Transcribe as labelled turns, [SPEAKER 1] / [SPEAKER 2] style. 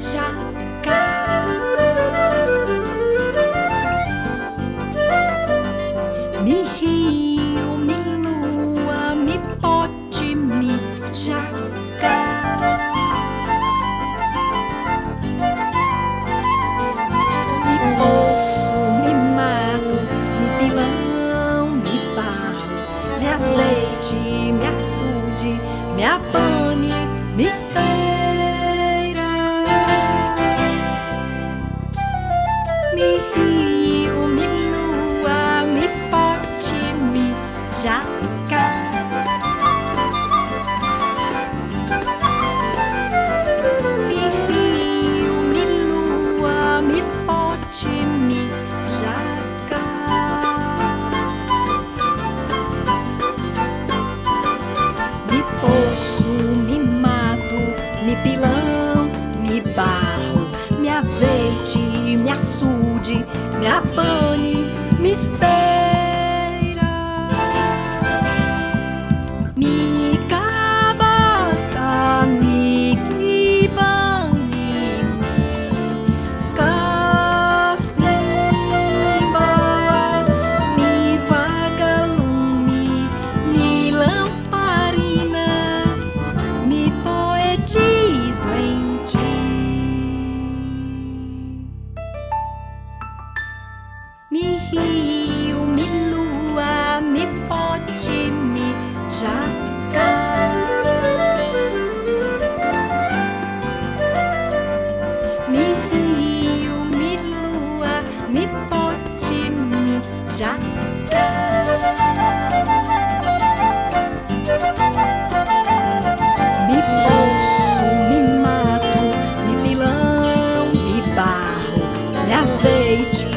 [SPEAKER 1] jacar, Me rio, me lua, me pote, me jacar, Me moço, me mato, me pilão, me barro, me azeite, me açude, me abano. Açude, me abane, Maracajá. Me rio, me lua, me pote, me jacá. azeite